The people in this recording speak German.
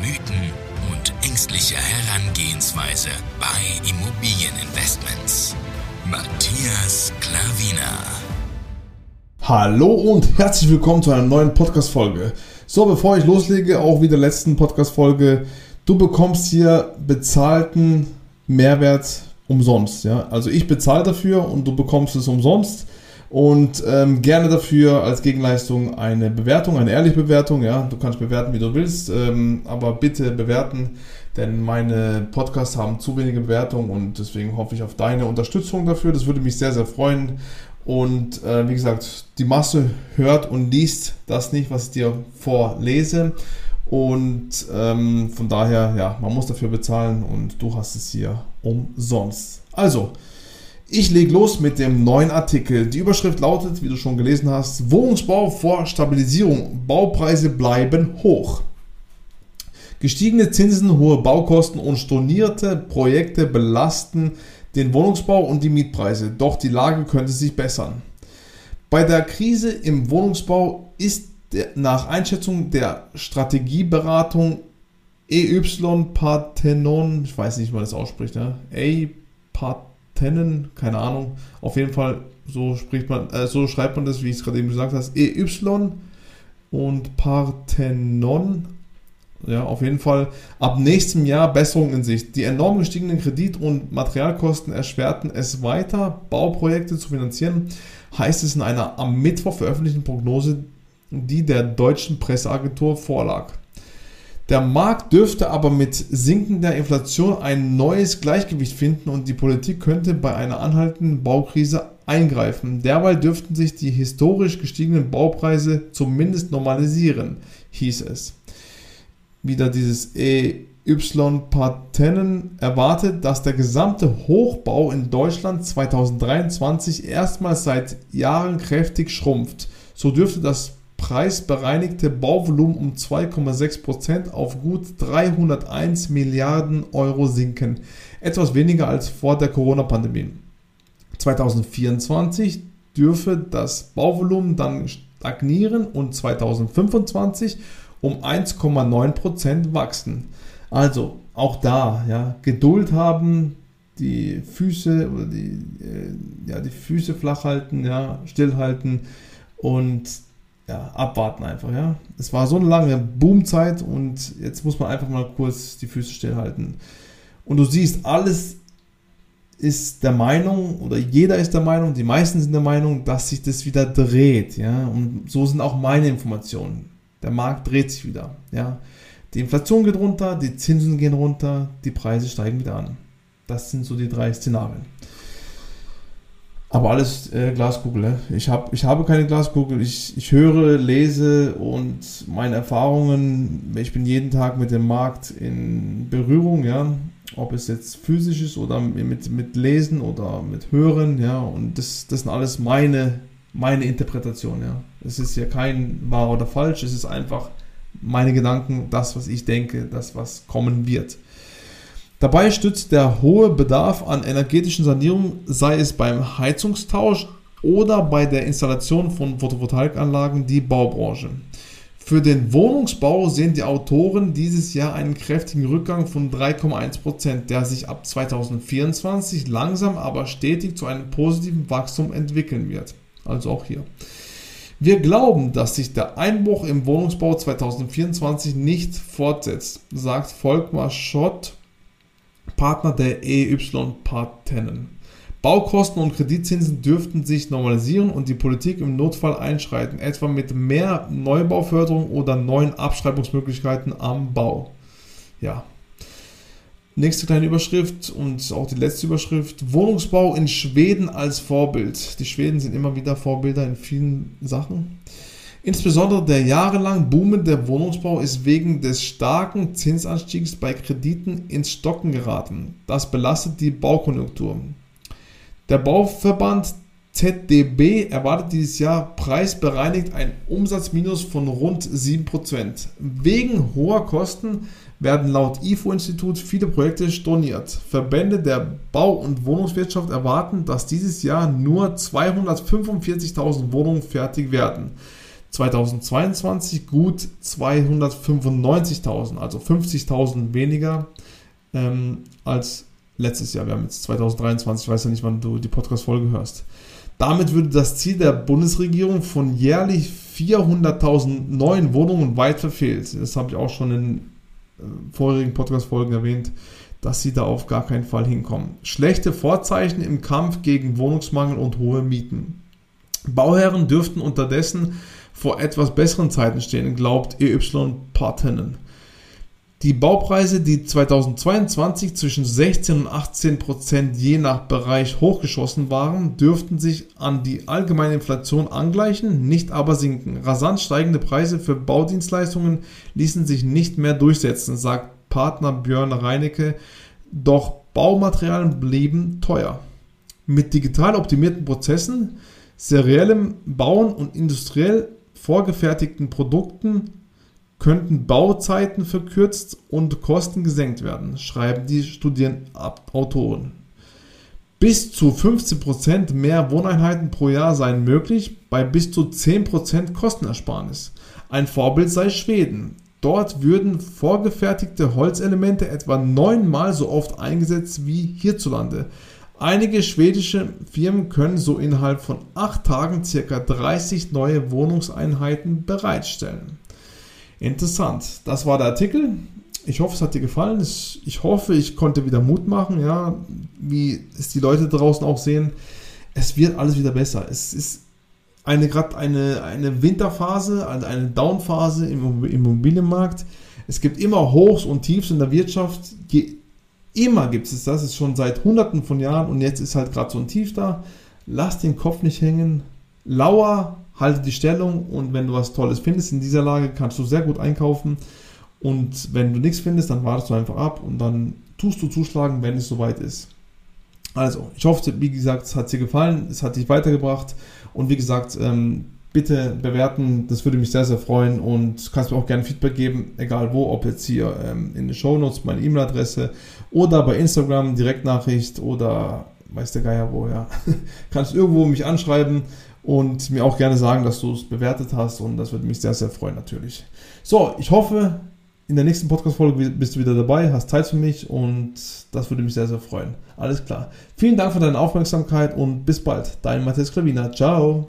Mythen und ängstliche Herangehensweise bei Immobilieninvestments. Matthias Klavina. Hallo und herzlich willkommen zu einer neuen Podcast-Folge. So, bevor ich loslege, auch wie der letzten Podcast-Folge, du bekommst hier bezahlten Mehrwert umsonst. Ja? Also ich bezahle dafür und du bekommst es umsonst und ähm, gerne dafür als Gegenleistung eine Bewertung, eine ehrliche Bewertung. Ja, du kannst bewerten, wie du willst, ähm, aber bitte bewerten, denn meine Podcasts haben zu wenige Bewertungen und deswegen hoffe ich auf deine Unterstützung dafür. Das würde mich sehr, sehr freuen. Und äh, wie gesagt, die Masse hört und liest das nicht, was ich dir vorlese. Und ähm, von daher, ja, man muss dafür bezahlen und du hast es hier umsonst. Also, ich lege los mit dem neuen Artikel. Die Überschrift lautet, wie du schon gelesen hast, Wohnungsbau vor Stabilisierung. Baupreise bleiben hoch. Gestiegene Zinsen, hohe Baukosten und stornierte Projekte belasten den Wohnungsbau und die Mietpreise. Doch die Lage könnte sich bessern. Bei der Krise im Wohnungsbau ist nach Einschätzung der Strategieberatung EY Parthenon, ich weiß nicht, wie man das ausspricht, ne? A Parthenon Tennen, keine Ahnung. Auf jeden Fall, so spricht man, äh, so schreibt man das, wie ich es gerade eben gesagt habe, EY und Parthenon. Ja, auf jeden Fall ab nächstem Jahr Besserung in Sicht. Die enorm gestiegenen Kredit- und Materialkosten erschwerten es weiter, Bauprojekte zu finanzieren, heißt es in einer am Mittwoch veröffentlichten Prognose, die der deutschen Presseagentur vorlag. Der Markt dürfte aber mit sinkender Inflation ein neues Gleichgewicht finden und die Politik könnte bei einer anhaltenden Baukrise eingreifen. Derweil dürften sich die historisch gestiegenen Baupreise zumindest normalisieren, hieß es. Wieder dieses EY Patennen erwartet, dass der gesamte Hochbau in Deutschland 2023 erstmals seit Jahren kräftig schrumpft. So dürfte das preisbereinigte Bauvolumen um 2,6% auf gut 301 Milliarden Euro sinken, etwas weniger als vor der Corona-Pandemie. 2024 dürfe das Bauvolumen dann stagnieren und 2025 um 1,9% wachsen. Also auch da, ja, Geduld haben, die Füße oder die, äh, ja, die Füße flach halten, ja, stillhalten und ja, abwarten einfach, ja. Es war so eine lange Boomzeit und jetzt muss man einfach mal kurz die Füße stillhalten. Und du siehst, alles ist der Meinung oder jeder ist der Meinung, die meisten sind der Meinung, dass sich das wieder dreht, ja. Und so sind auch meine Informationen. Der Markt dreht sich wieder, ja. Die Inflation geht runter, die Zinsen gehen runter, die Preise steigen wieder an. Das sind so die drei Szenarien. Aber alles äh, Glaskugel. Ne? Ich, hab, ich habe keine Glaskugel. Ich, ich höre, lese und meine Erfahrungen, ich bin jeden Tag mit dem Markt in Berührung, ja. Ob es jetzt physisch ist oder mit, mit Lesen oder mit Hören, ja. Und das, das sind alles meine, meine Interpretation, ja. Es ist ja kein wahr oder falsch, es ist einfach meine Gedanken, das, was ich denke, das, was kommen wird. Dabei stützt der hohe Bedarf an energetischen Sanierungen, sei es beim Heizungstausch oder bei der Installation von Photovoltaikanlagen, die Baubranche. Für den Wohnungsbau sehen die Autoren dieses Jahr einen kräftigen Rückgang von 3,1%, der sich ab 2024 langsam aber stetig zu einem positiven Wachstum entwickeln wird. Also auch hier. Wir glauben, dass sich der Einbruch im Wohnungsbau 2024 nicht fortsetzt, sagt Volkmar Schott, Partner der EY-Partennen. Baukosten und Kreditzinsen dürften sich normalisieren und die Politik im Notfall einschreiten, etwa mit mehr Neubauförderung oder neuen Abschreibungsmöglichkeiten am Bau. Ja. Nächste kleine Überschrift und auch die letzte Überschrift. Wohnungsbau in Schweden als Vorbild. Die Schweden sind immer wieder Vorbilder in vielen Sachen. Insbesondere der jahrelang boomende Wohnungsbau ist wegen des starken Zinsanstiegs bei Krediten ins Stocken geraten. Das belastet die Baukonjunktur. Der Bauverband ZDB erwartet dieses Jahr preisbereinigt ein Umsatzminus von rund 7%. Wegen hoher Kosten werden laut IFO-Institut viele Projekte storniert. Verbände der Bau- und Wohnungswirtschaft erwarten, dass dieses Jahr nur 245.000 Wohnungen fertig werden. 2022 gut 295.000, also 50.000 weniger ähm, als letztes Jahr. Wir haben jetzt 2023, ich weiß ja nicht, wann du die Podcast-Folge hörst. Damit würde das Ziel der Bundesregierung von jährlich 400.000 neuen Wohnungen weit verfehlt. Das habe ich auch schon in äh, vorherigen Podcast-Folgen erwähnt, dass sie da auf gar keinen Fall hinkommen. Schlechte Vorzeichen im Kampf gegen Wohnungsmangel und hohe Mieten. Bauherren dürften unterdessen vor etwas besseren Zeiten stehen, glaubt EY Partennen. Die Baupreise, die 2022 zwischen 16 und 18 Prozent je nach Bereich hochgeschossen waren, dürften sich an die allgemeine Inflation angleichen, nicht aber sinken. Rasant steigende Preise für Baudienstleistungen ließen sich nicht mehr durchsetzen, sagt Partner Björn Reinecke, doch Baumaterialien blieben teuer. Mit digital optimierten Prozessen, seriellem Bauen und industriell vorgefertigten Produkten könnten Bauzeiten verkürzt und Kosten gesenkt werden, schreiben die Studienautoren. Bis zu 15% mehr Wohneinheiten pro Jahr seien möglich, bei bis zu 10% Kostenersparnis. Ein Vorbild sei Schweden. Dort würden vorgefertigte Holzelemente etwa neunmal so oft eingesetzt wie hierzulande. Einige schwedische Firmen können so innerhalb von acht Tagen ca. 30 neue Wohnungseinheiten bereitstellen. Interessant. Das war der Artikel. Ich hoffe, es hat dir gefallen. Ich hoffe, ich konnte wieder Mut machen, ja, wie es die Leute draußen auch sehen. Es wird alles wieder besser. Es ist eine gerade eine, eine Winterphase, also eine Downphase im Immobilienmarkt. Es gibt immer Hochs und Tiefs in der Wirtschaft. Je, immer gibt es das. ist schon seit Hunderten von Jahren und jetzt ist halt gerade so ein Tief da. Lass den Kopf nicht hängen. Lauer halte die Stellung und wenn du was Tolles findest in dieser Lage, kannst du sehr gut einkaufen. Und wenn du nichts findest, dann wartest du einfach ab und dann tust du zuschlagen, wenn es soweit ist. Also, ich hoffe, wie gesagt, es hat dir gefallen, es hat dich weitergebracht und wie gesagt, ähm, bitte bewerten, das würde mich sehr, sehr freuen und kannst mir auch gerne Feedback geben, egal wo, ob jetzt hier ähm, in den Show Notes meine E-Mail-Adresse oder bei Instagram Direktnachricht oder weiß der Geier wo, ja. kannst irgendwo mich anschreiben und mir auch gerne sagen, dass du es bewertet hast und das würde mich sehr, sehr freuen natürlich. So, ich hoffe, in der nächsten Podcast-Folge bist du wieder dabei, hast Zeit für mich und das würde mich sehr, sehr freuen. Alles klar. Vielen Dank für deine Aufmerksamkeit und bis bald. Dein Matthias Klavina. Ciao.